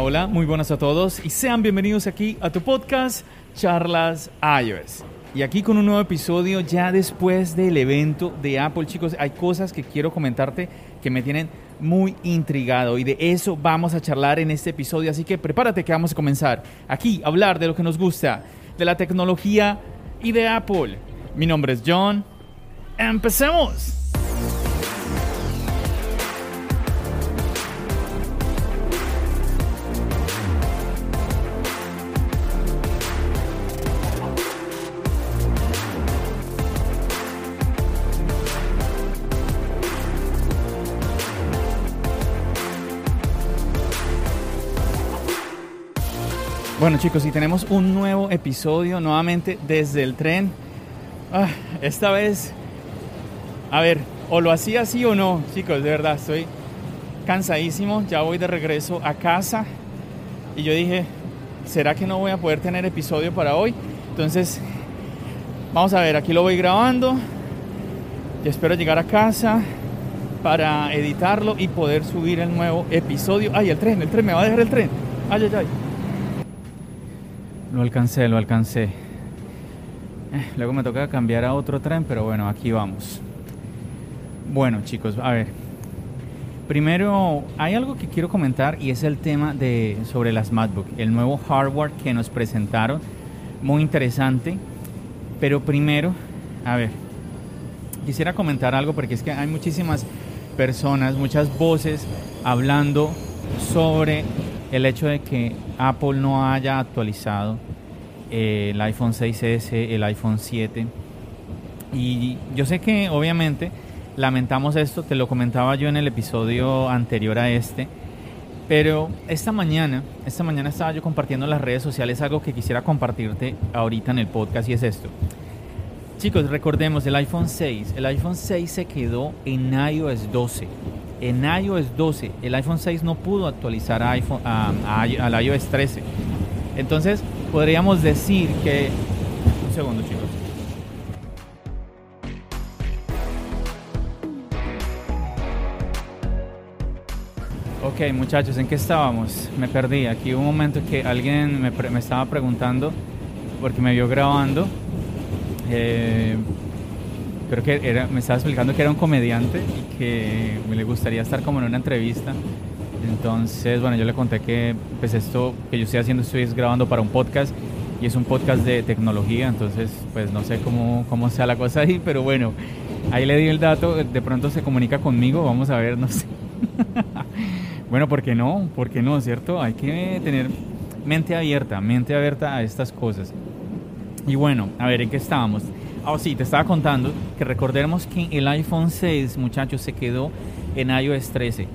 Hola, muy buenas a todos y sean bienvenidos aquí a tu podcast Charlas iOS. Y aquí con un nuevo episodio ya después del evento de Apple, chicos, hay cosas que quiero comentarte que me tienen muy intrigado y de eso vamos a charlar en este episodio, así que prepárate que vamos a comenzar aquí a hablar de lo que nos gusta, de la tecnología y de Apple. Mi nombre es John. ¡Empecemos! Bueno chicos, y tenemos un nuevo episodio nuevamente desde el tren. Ah, esta vez, a ver, o lo hacía así o no, chicos, de verdad, estoy cansadísimo, ya voy de regreso a casa y yo dije, ¿será que no voy a poder tener episodio para hoy? Entonces, vamos a ver, aquí lo voy grabando y espero llegar a casa para editarlo y poder subir el nuevo episodio. Ay, el tren, el tren, me va a dejar el tren. Ay, ay, ay. Lo alcancé, lo alcancé. Eh, luego me toca cambiar a otro tren, pero bueno, aquí vamos. Bueno, chicos, a ver. Primero, hay algo que quiero comentar y es el tema de sobre las MacBook, el nuevo hardware que nos presentaron, muy interesante. Pero primero, a ver, quisiera comentar algo porque es que hay muchísimas personas, muchas voces hablando sobre el hecho de que Apple no haya actualizado eh, el iPhone 6S, el iPhone 7. Y yo sé que obviamente lamentamos esto, te lo comentaba yo en el episodio anterior a este, pero esta mañana, esta mañana estaba yo compartiendo en las redes sociales algo que quisiera compartirte ahorita en el podcast y es esto. Chicos, recordemos el iPhone 6. El iPhone 6 se quedó en iOS 12 en iOS 12 el iPhone 6 no pudo actualizar a iPhone, al iOS 13. Entonces podríamos decir que... Un segundo chicos. Ok muchachos, ¿en qué estábamos? Me perdí. Aquí hubo un momento que alguien me, me estaba preguntando porque me vio grabando. Eh, creo que era, me estaba explicando que era un comediante que me le gustaría estar como en una entrevista. Entonces, bueno, yo le conté que pues esto que yo estoy haciendo estoy grabando para un podcast y es un podcast de tecnología, entonces pues no sé cómo, cómo sea la cosa ahí, pero bueno, ahí le di el dato, de pronto se comunica conmigo, vamos a ver, no sé. bueno, ¿por qué no? ¿Por qué no, cierto? Hay que tener mente abierta, mente abierta a estas cosas. Y bueno, a ver, ¿en qué estábamos? Oh, sí, te estaba contando que recordemos que el iPhone 6, muchachos, se quedó en iOS 13.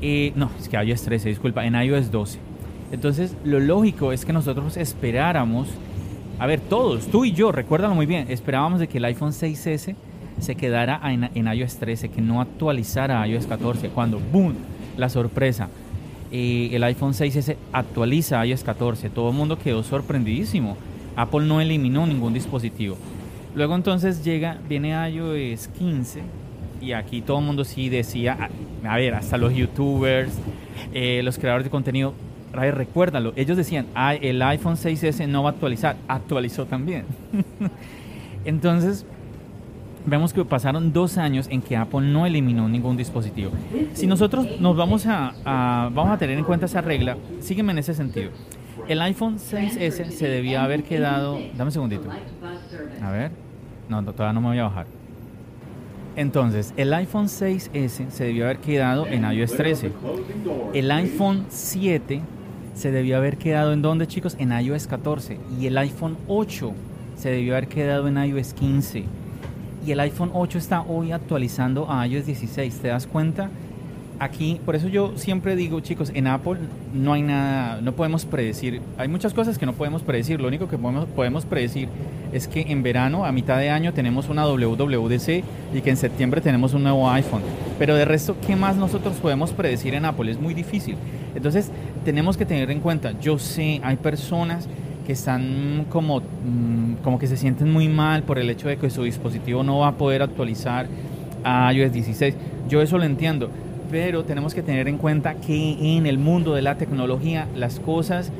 Eh, no, es que iOS 13, disculpa, en iOS 12. Entonces, lo lógico es que nosotros esperáramos, a ver, todos, tú y yo, recuérdalo muy bien, esperábamos de que el iPhone 6S se quedara en, en iOS 13, que no actualizara a iOS 14, cuando, ¡boom!, la sorpresa. Eh, el iPhone 6S actualiza a iOS 14, todo el mundo quedó sorprendidísimo. Apple no eliminó ningún dispositivo. Luego entonces llega, viene iOS 15 y aquí todo el mundo sí decía, a, ver, hasta los youtubers, eh, los creadores de contenido, recuérdalo, ellos decían, el iPhone 6S no va a actualizar, actualizó también. entonces, vemos que pasaron dos años en que Apple no eliminó ningún dispositivo. Si nosotros nos vamos a, a, vamos a tener en cuenta esa regla, sígueme en ese sentido. El iPhone 6S se debía haber quedado, dame un segundito. A ver. No, todavía no me voy a bajar. Entonces, el iPhone 6S se debió haber quedado en iOS 13. El iPhone 7 se debió haber quedado en dónde, chicos? En iOS 14. Y el iPhone 8 se debió haber quedado en iOS 15. y el iPhone 8 está hoy actualizando a iOS 16. ¿Te das cuenta? Aquí, por eso yo siempre digo, chicos, en Apple no hay nada, no podemos predecir. Hay muchas cosas que no podemos predecir. Lo único que podemos, podemos predecir es que en verano, a mitad de año, tenemos una WWDC y que en septiembre tenemos un nuevo iPhone. Pero de resto, ¿qué más nosotros podemos predecir en Apple? Es muy difícil. Entonces, tenemos que tener en cuenta, yo sé, hay personas que están como, mm, como que se sienten muy mal por el hecho de que su dispositivo no va a poder actualizar a iOS 16. Yo eso lo entiendo, pero tenemos que tener en cuenta que en el mundo de la tecnología las cosas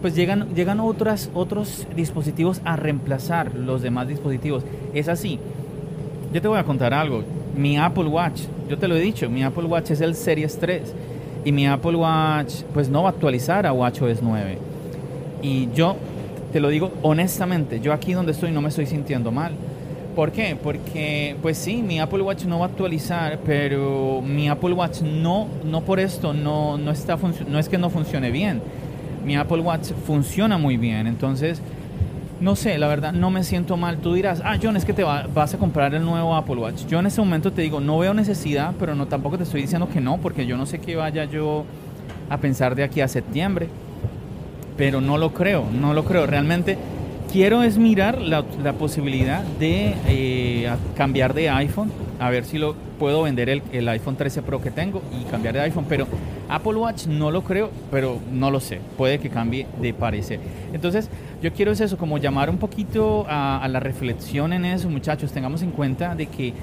pues llegan, llegan otras, otros dispositivos a reemplazar los demás dispositivos. Es así. Yo te voy a contar algo. Mi Apple Watch, yo te lo he dicho, mi Apple Watch es el Series 3 y mi Apple Watch pues no va a actualizar a WatchOS 9. Y yo te lo digo honestamente, yo aquí donde estoy no me estoy sintiendo mal. ¿Por qué? Porque, pues sí, mi Apple Watch no va a actualizar, pero mi Apple Watch no, no por esto, no, no, está no es que no funcione bien. Mi Apple Watch funciona muy bien, entonces, no sé, la verdad, no me siento mal. Tú dirás, ah, John, es que te vas a comprar el nuevo Apple Watch. Yo en ese momento te digo, no veo necesidad, pero no tampoco te estoy diciendo que no, porque yo no sé qué vaya yo a pensar de aquí a septiembre pero no lo creo, no lo creo. Realmente quiero es mirar la, posibilidad de eh, cambiar de iPhone, a ver si lo puedo vender el, iPhone 13 Pro que tengo y cambiar de iPhone, pero Apple Watch no lo creo, pero no lo sé, puede que cambie de parecer. Entonces, yo quiero es eso, como llamar un poquito a, la reflexión en eso, muchachos, tengamos en cuenta de que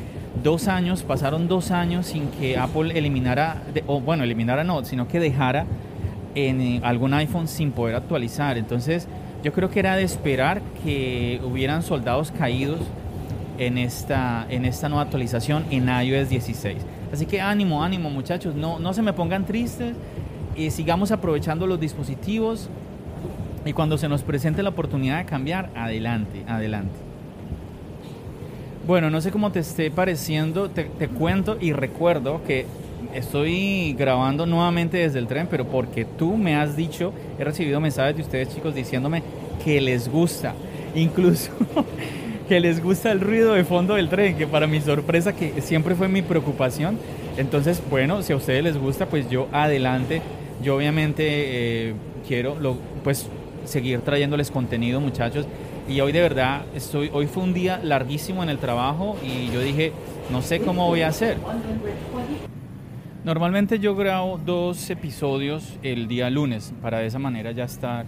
dos años, pasaron dos años sin que Apple eliminara, o bueno, eliminara no, sino que dejara en eh, algún iPhone sin poder actualizar. Entonces yo creo que era de esperar que hubieran soldados caídos en esta, en esta nueva actualización en iOS 16. Así que ánimo, ánimo muchachos, no, no se me pongan tristes, y sigamos aprovechando los dispositivos y cuando se nos presente la oportunidad de cambiar, adelante, adelante. Bueno, no sé cómo te esté pareciendo, te, te cuento y recuerdo que estoy grabando nuevamente desde el tren, pero porque tú me has dicho, he recibido mensajes de ustedes chicos diciéndome que les gusta, incluso que les gusta el ruido de fondo del tren, que para mi sorpresa, que siempre fue mi preocupación. Entonces, bueno, si a ustedes les gusta, pues yo adelante, yo obviamente eh, quiero pues seguir trayéndoles contenido, muchachos. Y hoy de verdad, estoy, hoy fue un día larguísimo en el trabajo y yo dije, no sé cómo voy a hacer. Normalmente yo grabo dos episodios el día lunes para de esa manera ya estar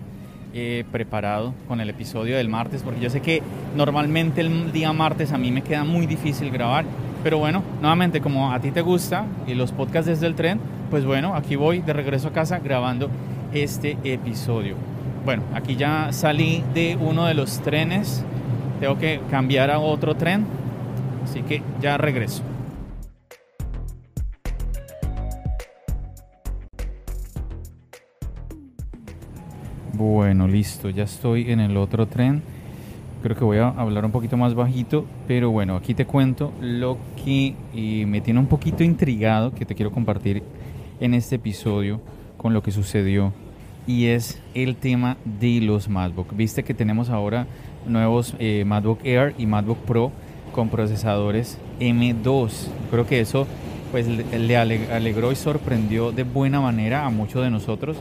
eh, preparado con el episodio del martes, porque yo sé que normalmente el día martes a mí me queda muy difícil grabar, pero bueno, nuevamente como a ti te gusta y los podcasts desde el tren, pues bueno, aquí voy de regreso a casa grabando este episodio. Bueno, aquí ya salí de uno de los trenes, tengo que cambiar a otro tren, así que ya regreso. Bueno, listo, ya estoy en el otro tren. Creo que voy a hablar un poquito más bajito, pero bueno, aquí te cuento lo que eh, me tiene un poquito intrigado, que te quiero compartir en este episodio con lo que sucedió, y es el tema de los MacBook. Viste que tenemos ahora nuevos eh, MacBook Air y MacBook Pro con procesadores M2. Creo que eso pues le alegró y sorprendió de buena manera a muchos de nosotros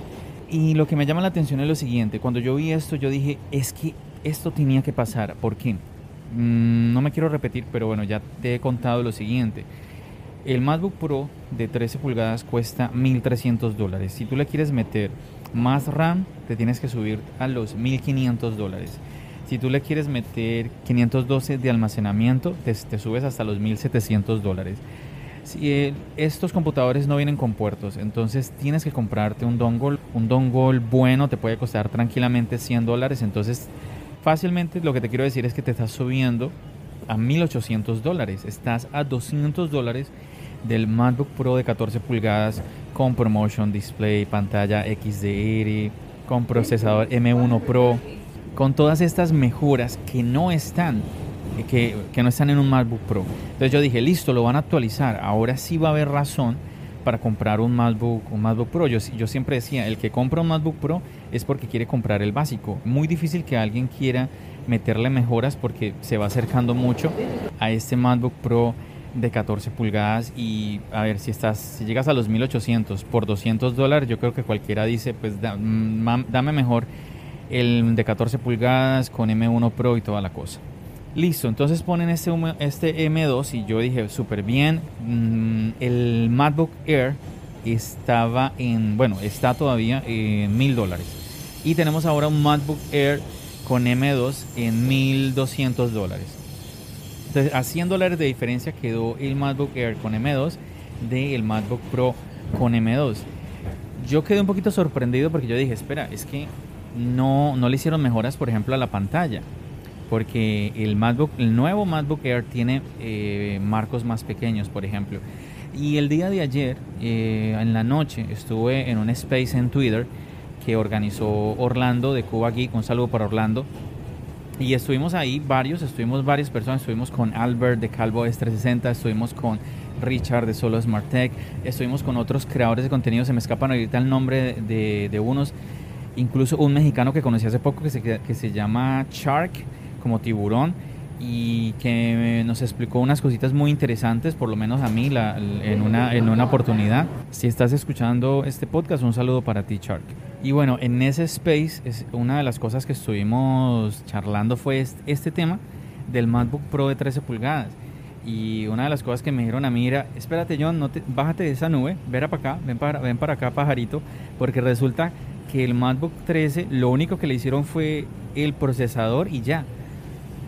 y lo que me llama la atención es lo siguiente, cuando yo vi esto yo dije, es que esto tenía que pasar, ¿por qué? Mm, no me quiero repetir, pero bueno, ya te he contado lo siguiente. El MacBook Pro de 13 pulgadas cuesta 1.300 dólares. Si tú le quieres meter más RAM, te tienes que subir a los 1.500 dólares. Si tú le quieres meter 512 de almacenamiento, te, te subes hasta los 1.700 dólares. Si, eh, estos computadores no vienen con puertos, entonces tienes que comprarte un dongle. Un dongle bueno te puede costar tranquilamente 100 dólares. Entonces, fácilmente lo que te quiero decir es que te estás subiendo a 1800 dólares. Estás a 200 dólares del MacBook Pro de 14 pulgadas con Promotion Display, pantalla XDR, con procesador M1 Pro, con todas estas mejoras que no están que, no están en un MacBook Pro. Entonces yo dije, listo, lo van a actualizar. Ahora sí va a haber razón para comprar un MacBook, un MacBook Pro. Yo, yo siempre decía, el que compra un MacBook Pro es porque quiere comprar el básico. Muy difícil que alguien quiera meterle mejoras porque se va acercando mucho a este MacBook Pro de 14 pulgadas y a ver si estás si llegas a los 1800 por 200 dólares yo creo que cualquiera dice pues mm, dame mejor el de 14 pulgadas con M1 Pro y toda la cosa listo entonces ponen este, este M2 y yo dije súper bien mm, el MacBook Air estaba en bueno está todavía en mil dólares y tenemos ahora un MacBook Air con M2 en 1200 dólares entonces, a 100 dólares de diferencia quedó el MacBook Air con M2 del MacBook Pro con M2. Yo quedé un poquito sorprendido porque yo dije, espera, es que no, no le hicieron mejoras, por ejemplo, a la pantalla. Porque el MacBook, el nuevo MacBook Air tiene eh, marcos más pequeños, por ejemplo. Y el día de ayer, eh, en la noche, estuve en un space en Twitter que organizó Orlando de Cuba Geek. Un saludo para Orlando. Y estuvimos ahí varios, estuvimos varias personas, estuvimos con Albert de Calvo S360, estuvimos con Richard de Solo Smart Tech, estuvimos con otros creadores de contenido, se me escapan ahorita el nombre de, de unos, incluso un mexicano que conocí hace poco que se, que se llama Shark, como tiburón, y que nos explicó unas cositas muy interesantes, por lo menos a mí, la, en, una, en una oportunidad. Si estás escuchando este podcast, un saludo para ti, Shark. Y bueno, en ese space, es una de las cosas que estuvimos charlando fue este, tema del MacBook Pro de 13 pulgadas. Y una de las cosas que me dijeron a mí era, espérate John, no te, bájate de esa nube, ven para acá, ven para, ven para acá pajarito, porque resulta que el MacBook 13 lo único que le hicieron fue el procesador y ya.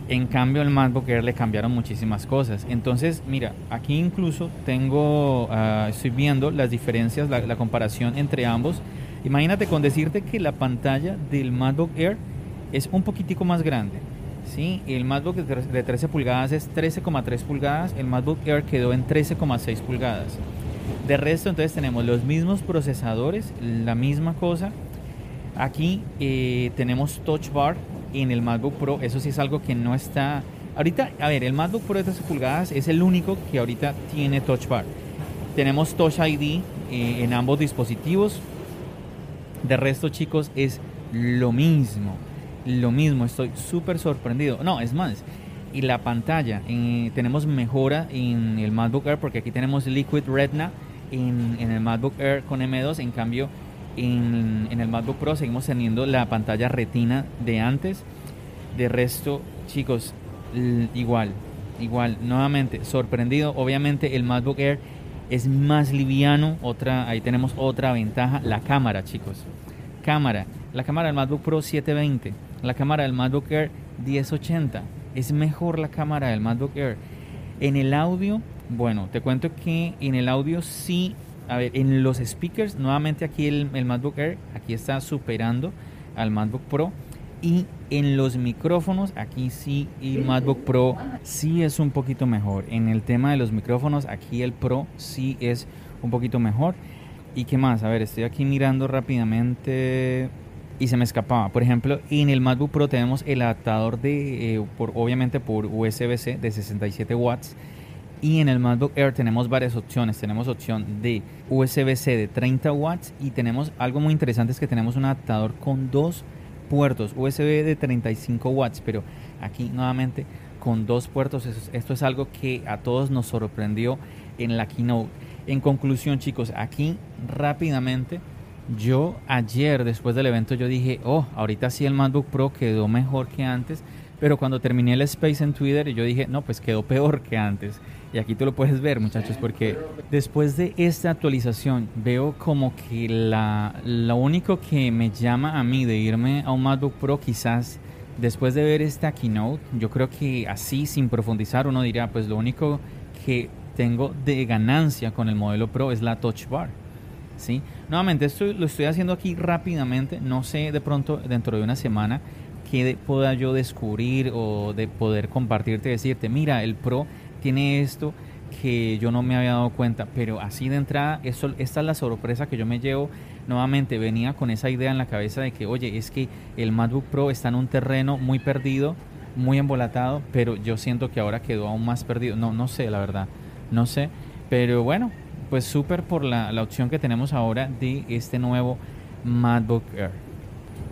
En cambio el MacBook Air le cambiaron muchísimas cosas. Entonces, mira, aquí incluso tengo, ah, estoy viendo las diferencias, la, comparación entre ambos Imagínate con decirte que la pantalla del MacBook Air es un poquitico más grande. ¿sí? El MacBook de 13 pulgadas es 13,3 pulgadas, el MacBook Air quedó en 13,6 pulgadas. De resto, entonces tenemos los mismos procesadores, la misma cosa. Aquí eh, tenemos Touch Bar en el MacBook Pro, eso sí es algo que no está... Ahorita, a ver, el MacBook Pro de 13 pulgadas es el único que ahorita tiene Touch Bar. Tenemos Touch ID eh, en ambos dispositivos, de resto, chicos, es lo mismo. Lo mismo, estoy súper sorprendido. No, es más, y la pantalla, eh, tenemos mejora en el MacBook Air porque aquí tenemos Liquid Retina en, el MacBook Air con M2. En cambio, en, el MacBook Pro seguimos teniendo la pantalla retina de antes. De resto, chicos, igual, igual, nuevamente, sorprendido. Obviamente el MacBook Air es más liviano. Otra, ahí tenemos otra ventaja, la cámara, chicos. Cámara, la cámara del MacBook Pro 720, la cámara del MacBook Air 1080. Es mejor la cámara del MacBook Air. En el audio, bueno, te cuento que en el audio sí, a ver, en los speakers, nuevamente aquí el, el MacBook Air, aquí está superando al MacBook Pro. Y en los micrófonos, aquí sí el MacBook Pro sí es un poquito mejor. En el tema de los micrófonos, aquí el Pro sí es un poquito mejor. ¿Y qué más? A ver, estoy aquí mirando rápidamente y se me escapaba. Por ejemplo, en el MacBook Pro tenemos el adaptador de, eh, por, obviamente por USB-C de 67 watts. Y en el MacBook Air tenemos varias opciones. Tenemos opción de USB-C de 30 watts y tenemos algo muy interesante es que tenemos un adaptador con dos puertos USB de 35 watts, pero aquí nuevamente con dos puertos. Esto es algo que a todos nos sorprendió en la keynote. En conclusión, chicos, aquí rápidamente, yo ayer después del evento yo dije, oh, ahorita sí el MacBook Pro quedó mejor que antes, pero cuando terminé el Space en Twitter yo dije, no, pues quedó peor que antes. Y aquí tú lo puedes ver, muchachos, porque después de esta actualización veo como que la, lo único que me llama a mí de irme a un MacBook Pro quizás después de ver esta keynote, yo creo que así sin profundizar uno diría, pues lo único que tengo de ganancia con el modelo Pro es la Touch Bar. ¿sí? Nuevamente, esto lo estoy haciendo aquí rápidamente, no sé de pronto dentro de una semana que pueda yo descubrir o de poder compartirte, decirte, mira, el Pro tiene esto que yo no me había dado cuenta, pero así de entrada, esta es la sorpresa que yo me llevo. Nuevamente venía con esa idea en la cabeza de que, oye, es que el MacBook Pro está en un terreno muy perdido, muy embolatado, pero yo siento que ahora quedó aún más perdido. No, no sé, la verdad, no sé, pero bueno, pues súper por la, la opción que tenemos ahora de este nuevo MacBook Air.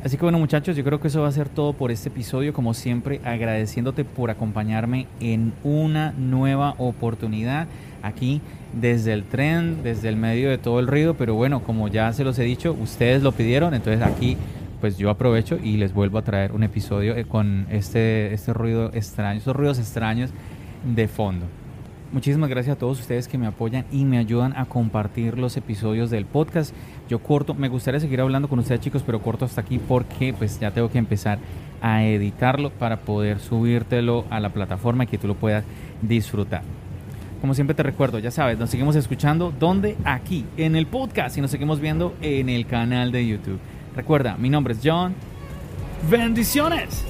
Así que bueno muchachos, yo creo que eso va a ser todo por este episodio. Como siempre, agradeciéndote por acompañarme en una nueva oportunidad aquí desde el tren, desde el medio de todo el ruido. Pero bueno, como ya se los he dicho, ustedes lo pidieron, entonces aquí pues yo aprovecho y les vuelvo a traer un episodio eh, con este, este ruido extraño, estos ruidos extraños de fondo. Muchísimas gracias a todos ustedes que me apoyan y me ayudan a compartir los episodios del podcast. Yo corto, me gustaría seguir hablando con ustedes chicos, pero corto hasta aquí porque pues ya tengo que empezar a editarlo para poder subírtelo a la plataforma y que tú lo puedas disfrutar. Como siempre te recuerdo, ya sabes, nos seguimos escuchando donde aquí en el podcast y nos seguimos viendo en el canal de YouTube. Recuerda, mi nombre es John. Bendiciones.